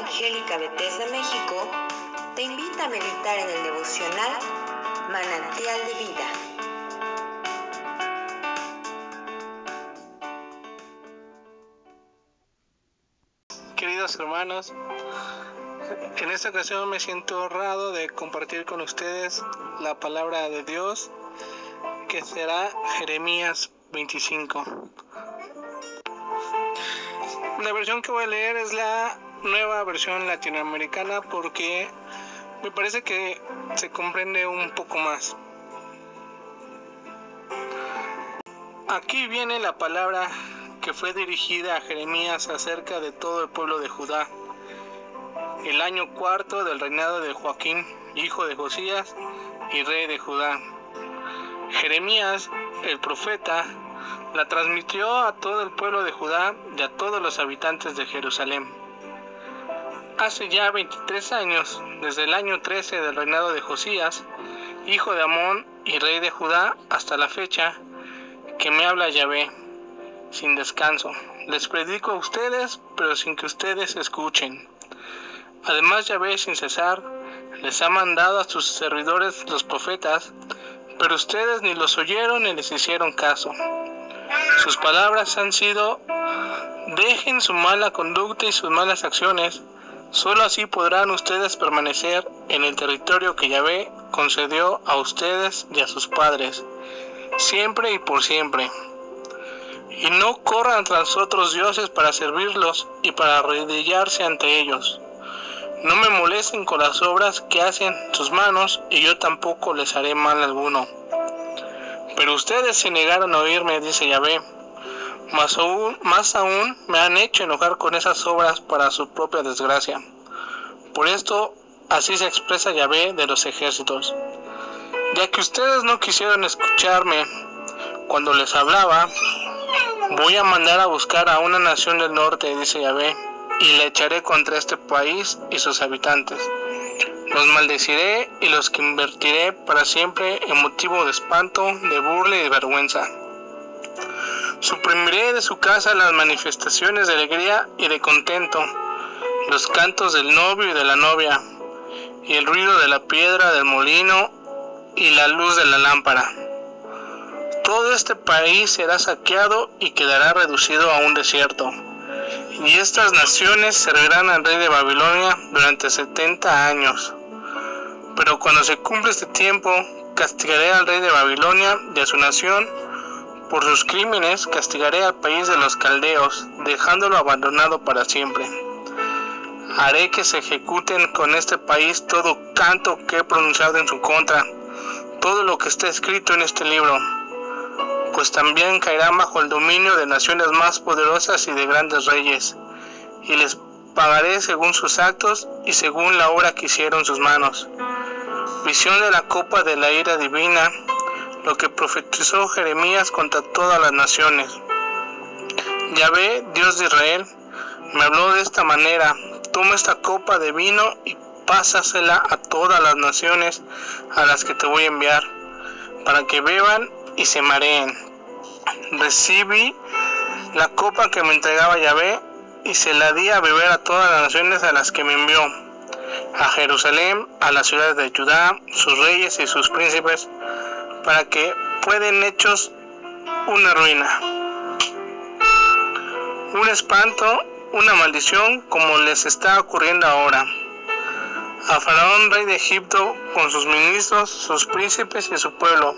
Evangélica Bethesda México te invita a meditar en el devocional Manantial de Vida. Queridos hermanos, en esta ocasión me siento honrado de compartir con ustedes la palabra de Dios que será Jeremías 25. La versión que voy a leer es la nueva versión latinoamericana porque me parece que se comprende un poco más. Aquí viene la palabra que fue dirigida a Jeremías acerca de todo el pueblo de Judá. El año cuarto del reinado de Joaquín, hijo de Josías y rey de Judá. Jeremías, el profeta, la transmitió a todo el pueblo de Judá y a todos los habitantes de Jerusalén. Hace ya 23 años, desde el año 13 del reinado de Josías, hijo de Amón y rey de Judá, hasta la fecha, que me habla Yahvé, sin descanso. Les predico a ustedes, pero sin que ustedes escuchen. Además Yahvé, sin cesar, les ha mandado a sus servidores los profetas, pero ustedes ni los oyeron ni les hicieron caso. Sus palabras han sido, dejen su mala conducta y sus malas acciones, solo así podrán ustedes permanecer en el territorio que Yahvé concedió a ustedes y a sus padres, siempre y por siempre. Y no corran tras otros dioses para servirlos y para arrodillarse ante ellos. No me molesten con las obras que hacen sus manos, y yo tampoco les haré mal alguno. Pero ustedes se negaron a oírme, dice Yahvé. Más aún, más aún me han hecho enojar con esas obras para su propia desgracia. Por esto, así se expresa Yahvé de los ejércitos. Ya que ustedes no quisieron escucharme cuando les hablaba, voy a mandar a buscar a una nación del norte, dice Yahvé, y la echaré contra este país y sus habitantes los maldeciré y los convertiré para siempre en motivo de espanto, de burla y de vergüenza. Suprimiré de su casa las manifestaciones de alegría y de contento, los cantos del novio y de la novia, y el ruido de la piedra del molino y la luz de la lámpara. Todo este país será saqueado y quedará reducido a un desierto. Y estas naciones servirán al rey de Babilonia durante setenta años. Pero cuando se cumple este tiempo, castigaré al rey de Babilonia y a su nación. Por sus crímenes castigaré al país de los caldeos, dejándolo abandonado para siempre. Haré que se ejecuten con este país todo canto que he pronunciado en su contra, todo lo que está escrito en este libro, pues también caerá bajo el dominio de naciones más poderosas y de grandes reyes, y les pagaré según sus actos y según la obra que hicieron sus manos. Visión de la copa de la ira divina, lo que profetizó Jeremías contra todas las naciones. Yahvé, Dios de Israel, me habló de esta manera, toma esta copa de vino y pásasela a todas las naciones a las que te voy a enviar, para que beban y se mareen. Recibí la copa que me entregaba Yahvé y se la di a beber a todas las naciones a las que me envió a Jerusalén, a las ciudades de Judá, sus reyes y sus príncipes, para que pueden hechos una ruina, un espanto, una maldición, como les está ocurriendo ahora. A Faraón, rey de Egipto, con sus ministros, sus príncipes y su pueblo,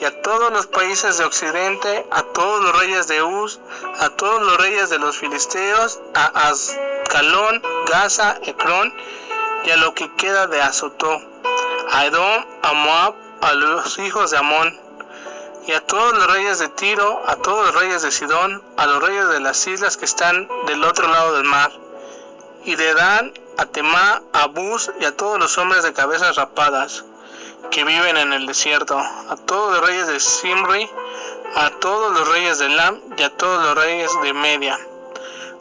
y a todos los países de Occidente, a todos los reyes de Uz, a todos los reyes de los filisteos, a Ascalón, Gaza, Ecrón, y a lo que queda de Azotó, a Edom, a Moab, a los hijos de Amón, y a todos los reyes de Tiro, a todos los reyes de Sidón, a los reyes de las islas que están del otro lado del mar, y de Dan, a Temá, a Bus, y a todos los hombres de cabezas rapadas, que viven en el desierto, a todos los reyes de Simri, a todos los reyes de Lam, y a todos los reyes de Media,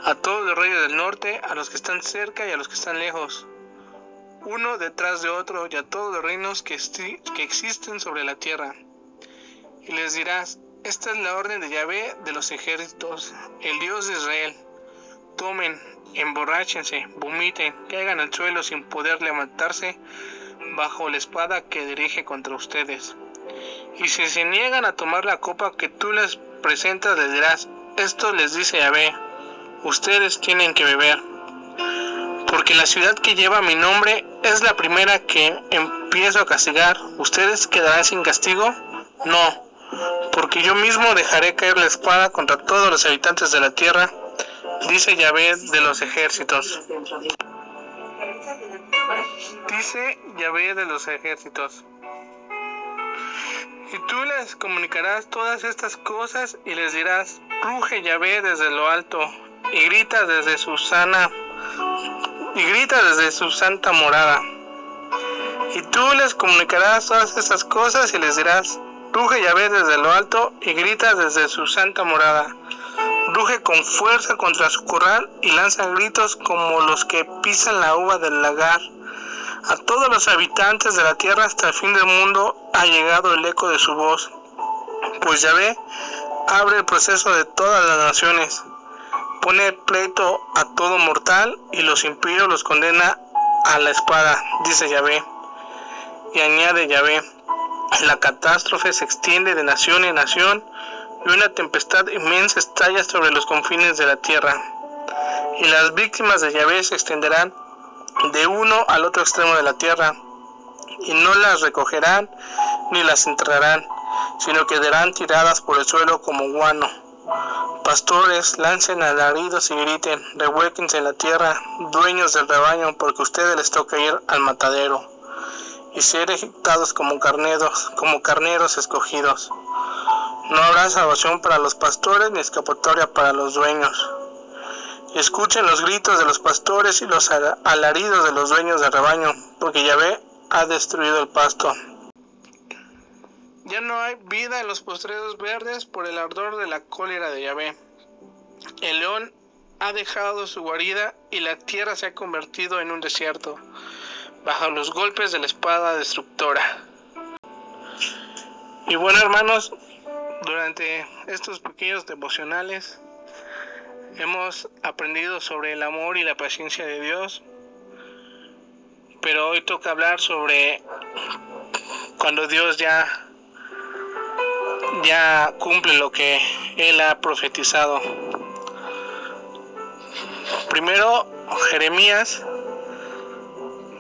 a todos los reyes del norte, a los que están cerca y a los que están lejos, uno detrás de otro y a todos los reinos que, existen sobre la tierra. Y les dirás, esta es la orden de Yahvé de los ejércitos, el Dios de Israel. tomen, emborráchense, vomiten, caigan al suelo sin poder levantarse bajo la espada que dirige contra ustedes. Y si se niegan a tomar la copa que tú les presentas, les dirás, esto les dice Yahvé, ustedes tienen que beber. Porque la ciudad que lleva mi nombre es la primera que empiezo a castigar. ¿Ustedes quedarán sin castigo? No, porque yo mismo dejaré caer la espada contra todos los habitantes de la tierra, dice Yahvé de los ejércitos. Dice Yahvé de los ejércitos. Y tú les comunicarás todas estas cosas y les dirás, ruge Yahvé desde lo alto y grita desde su sana y grita desde su santa morada. Y tú les comunicarás todas estas cosas y les dirás, ruge Yahvé desde lo alto y grita desde su santa morada. Ruge con fuerza contra su corral y lanza gritos como los que pisan la uva del lagar. A todos los habitantes de la tierra hasta el fin del mundo ha llegado el eco de su voz. Pues Yahvé abre el proceso de todas las naciones, pone pleito a y los impíos los condena a la espada, dice Yahvé. Y añade Yahvé, la catástrofe se extiende de nación en nación y una tempestad inmensa estalla sobre los confines de la tierra. Y las víctimas de Yahvé se extenderán de uno al otro extremo de la tierra, y no las recogerán ni las enterrarán, sino quedarán tiradas por el suelo como guano. Pastores, lancen alaridos y griten, revuélquense en la tierra, dueños del rebaño, porque a ustedes les toca ir al matadero, y ser ejecutados como carneros, como carneros escogidos. No habrá salvación para los pastores ni escapatoria para los dueños escuchen los gritos de los pastores y los alaridos de los dueños del rebaño, porque Yahvé ha destruido el pasto. Ya no hay vida en los postreros verdes por el ardor de la cólera de Yahvé. El león ha dejado su guarida y la tierra se ha convertido en un desierto, bajo los golpes de la espada destructora. Y bueno hermanos, durante estos pequeños devocionales Hemos aprendido sobre el amor y la paciencia de Dios, pero hoy toca hablar sobre cuando Dios ya ya cumple lo que él ha profetizado. Primero Jeremías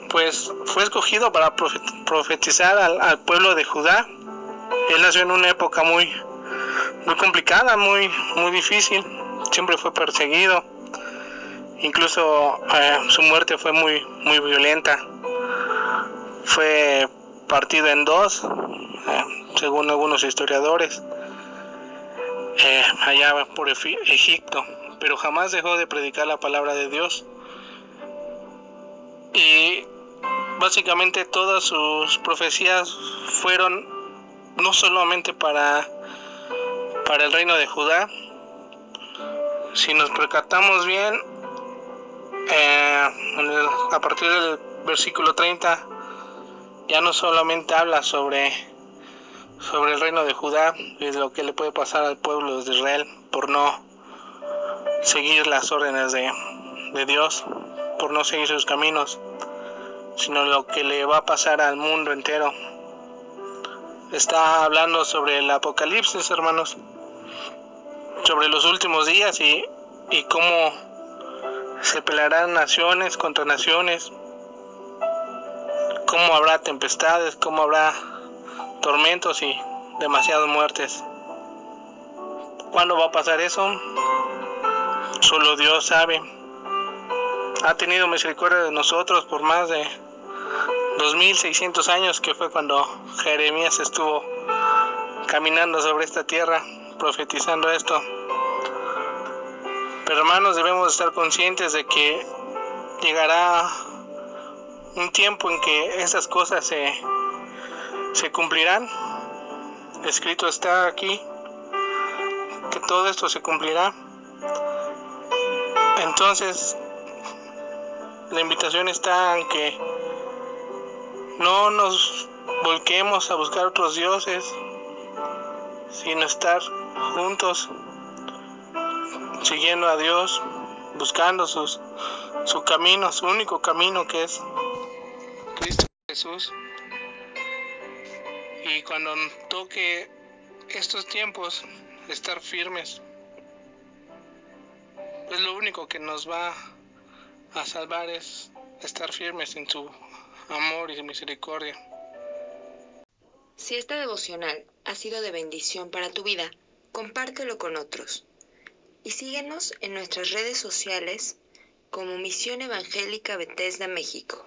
pues fue escogido para profetizar al, pueblo de Judá. Él nació en una época muy muy complicada, muy muy difícil siempre fue perseguido. Incluso eh, su muerte fue muy, muy violenta. Fue partido en dos, eh, según algunos historiadores, eh, allá por Egipto, pero jamás dejó de predicar la palabra de Dios. Y básicamente todas sus profecías fueron no solamente para, para el reino de Judá, si nos percatamos bien, eh, a partir del versículo 30, ya no solamente habla sobre, sobre el reino de Judá y lo que le puede pasar al pueblo de Israel por no seguir las órdenes de, de Dios, por no seguir sus caminos, sino lo que le va a pasar al mundo entero. Está hablando sobre el apocalipsis, hermanos sobre los últimos días y, y cómo se pelearán naciones contra naciones, cómo habrá tempestades, cómo habrá tormentos y demasiadas muertes. ¿Cuándo va a pasar eso? Solo Dios sabe. Ha tenido misericordia de nosotros por más de 2600 años que fue cuando Jeremías estuvo caminando sobre esta tierra profetizando esto. Pero hermanos, debemos estar conscientes de que llegará un tiempo en que esas cosas se, se cumplirán. Escrito está aquí que todo esto se cumplirá. Entonces, la invitación está en que no nos volquemos a buscar otros dioses, sino estar juntos, siguiendo a Dios, buscando sus, su camino, su único camino que es Cristo Jesús. Y cuando toque estos tiempos, estar firmes, pues lo único que nos va a salvar es estar firmes en su amor y misericordia. Si esta devocional ha sido de bendición para tu vida, compártelo con otros. Y síguenos en nuestras redes sociales como Misión Evangélica Bethesda México.